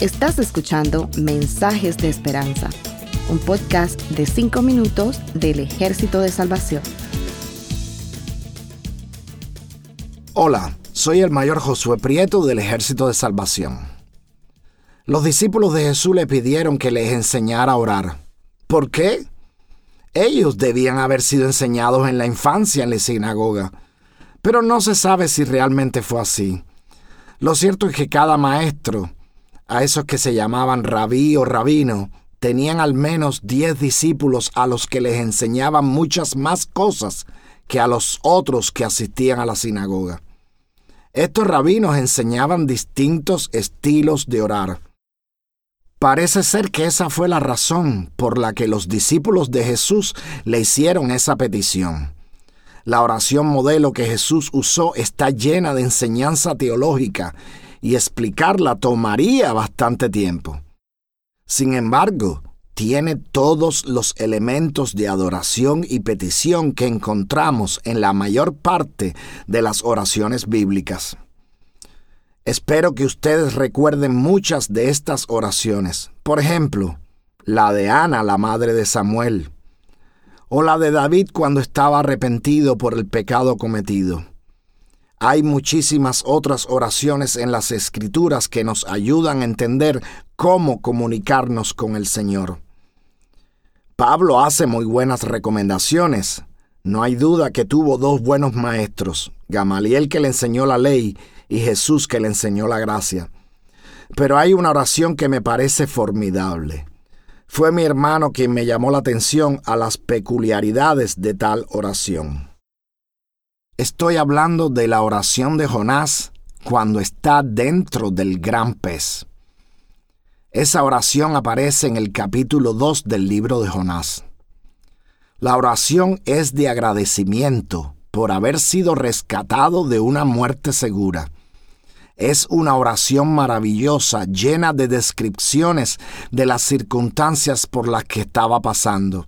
Estás escuchando Mensajes de Esperanza, un podcast de 5 minutos del Ejército de Salvación. Hola, soy el mayor Josué Prieto del Ejército de Salvación. Los discípulos de Jesús le pidieron que les enseñara a orar. ¿Por qué? Ellos debían haber sido enseñados en la infancia en la sinagoga, pero no se sabe si realmente fue así. Lo cierto es que cada maestro, a esos que se llamaban rabí o rabino, tenían al menos diez discípulos a los que les enseñaban muchas más cosas que a los otros que asistían a la sinagoga. Estos rabinos enseñaban distintos estilos de orar. Parece ser que esa fue la razón por la que los discípulos de Jesús le hicieron esa petición. La oración modelo que Jesús usó está llena de enseñanza teológica y explicarla tomaría bastante tiempo. Sin embargo, tiene todos los elementos de adoración y petición que encontramos en la mayor parte de las oraciones bíblicas. Espero que ustedes recuerden muchas de estas oraciones. Por ejemplo, la de Ana, la madre de Samuel, o la de David cuando estaba arrepentido por el pecado cometido. Hay muchísimas otras oraciones en las escrituras que nos ayudan a entender cómo comunicarnos con el Señor. Pablo hace muy buenas recomendaciones. No hay duda que tuvo dos buenos maestros, Gamaliel que le enseñó la ley y Jesús que le enseñó la gracia. Pero hay una oración que me parece formidable. Fue mi hermano quien me llamó la atención a las peculiaridades de tal oración. Estoy hablando de la oración de Jonás cuando está dentro del gran pez. Esa oración aparece en el capítulo 2 del libro de Jonás. La oración es de agradecimiento por haber sido rescatado de una muerte segura es una oración maravillosa, llena de descripciones de las circunstancias por las que estaba pasando.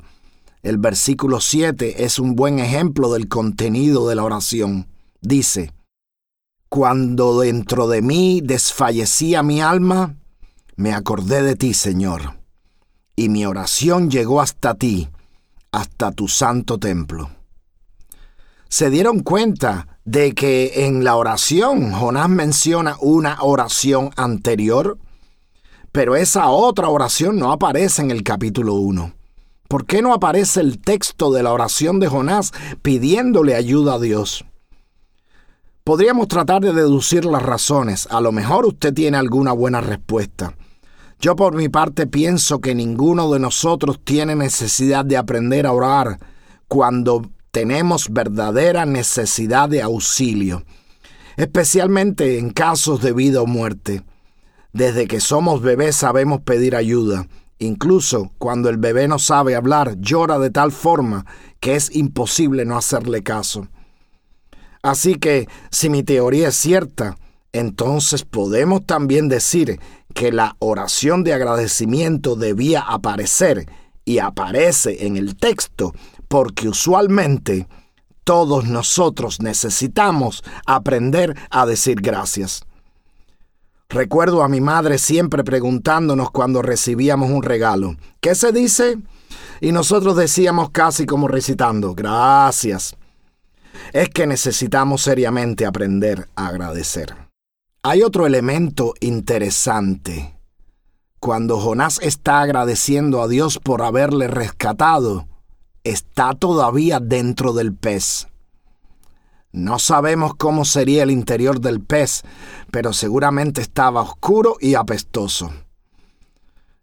El versículo 7 es un buen ejemplo del contenido de la oración. Dice, Cuando dentro de mí desfallecía mi alma, me acordé de ti, Señor, y mi oración llegó hasta ti, hasta tu santo templo. ¿Se dieron cuenta de que en la oración Jonás menciona una oración anterior, pero esa otra oración no aparece en el capítulo 1. ¿Por qué no aparece el texto de la oración de Jonás pidiéndole ayuda a Dios? Podríamos tratar de deducir las razones. A lo mejor usted tiene alguna buena respuesta. Yo por mi parte pienso que ninguno de nosotros tiene necesidad de aprender a orar cuando tenemos verdadera necesidad de auxilio, especialmente en casos de vida o muerte. Desde que somos bebés sabemos pedir ayuda. Incluso cuando el bebé no sabe hablar, llora de tal forma que es imposible no hacerle caso. Así que, si mi teoría es cierta, entonces podemos también decir que la oración de agradecimiento debía aparecer y aparece en el texto porque usualmente todos nosotros necesitamos aprender a decir gracias. Recuerdo a mi madre siempre preguntándonos cuando recibíamos un regalo, ¿qué se dice? Y nosotros decíamos casi como recitando, gracias. Es que necesitamos seriamente aprender a agradecer. Hay otro elemento interesante. Cuando Jonás está agradeciendo a Dios por haberle rescatado, está todavía dentro del pez. No sabemos cómo sería el interior del pez, pero seguramente estaba oscuro y apestoso.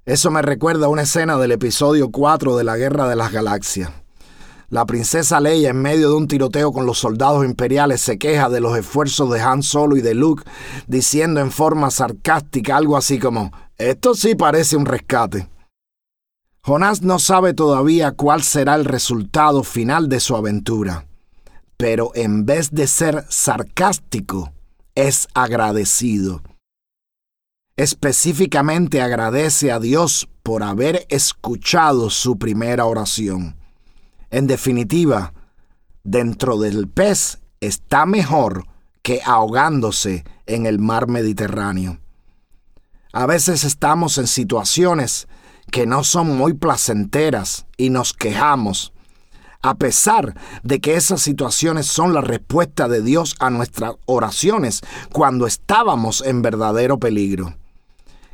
Eso me recuerda a una escena del episodio 4 de la Guerra de las Galaxias. La princesa Leia, en medio de un tiroteo con los soldados imperiales, se queja de los esfuerzos de Han Solo y de Luke, diciendo en forma sarcástica algo así como, esto sí parece un rescate. Jonás no sabe todavía cuál será el resultado final de su aventura, pero en vez de ser sarcástico, es agradecido. Específicamente agradece a Dios por haber escuchado su primera oración. En definitiva, dentro del pez está mejor que ahogándose en el mar Mediterráneo. A veces estamos en situaciones que no son muy placenteras y nos quejamos, a pesar de que esas situaciones son la respuesta de Dios a nuestras oraciones cuando estábamos en verdadero peligro.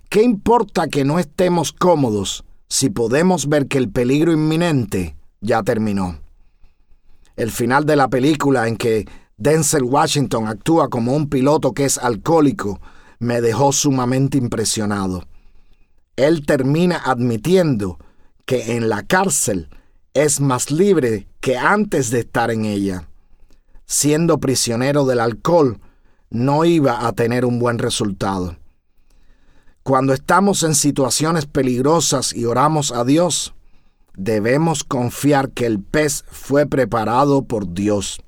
¿Qué importa que no estemos cómodos si podemos ver que el peligro inminente ya terminó? El final de la película en que Denzel Washington actúa como un piloto que es alcohólico me dejó sumamente impresionado. Él termina admitiendo que en la cárcel es más libre que antes de estar en ella. Siendo prisionero del alcohol, no iba a tener un buen resultado. Cuando estamos en situaciones peligrosas y oramos a Dios, debemos confiar que el pez fue preparado por Dios.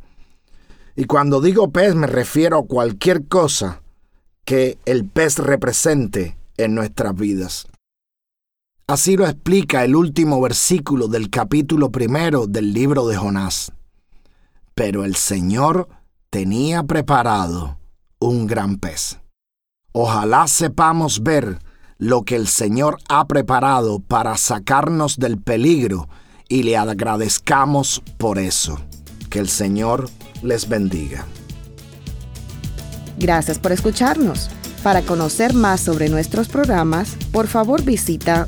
Y cuando digo pez me refiero a cualquier cosa que el pez represente en nuestras vidas. Así lo explica el último versículo del capítulo primero del libro de Jonás. Pero el Señor tenía preparado un gran pez. Ojalá sepamos ver lo que el Señor ha preparado para sacarnos del peligro y le agradezcamos por eso. Que el Señor les bendiga. Gracias por escucharnos. Para conocer más sobre nuestros programas, por favor visita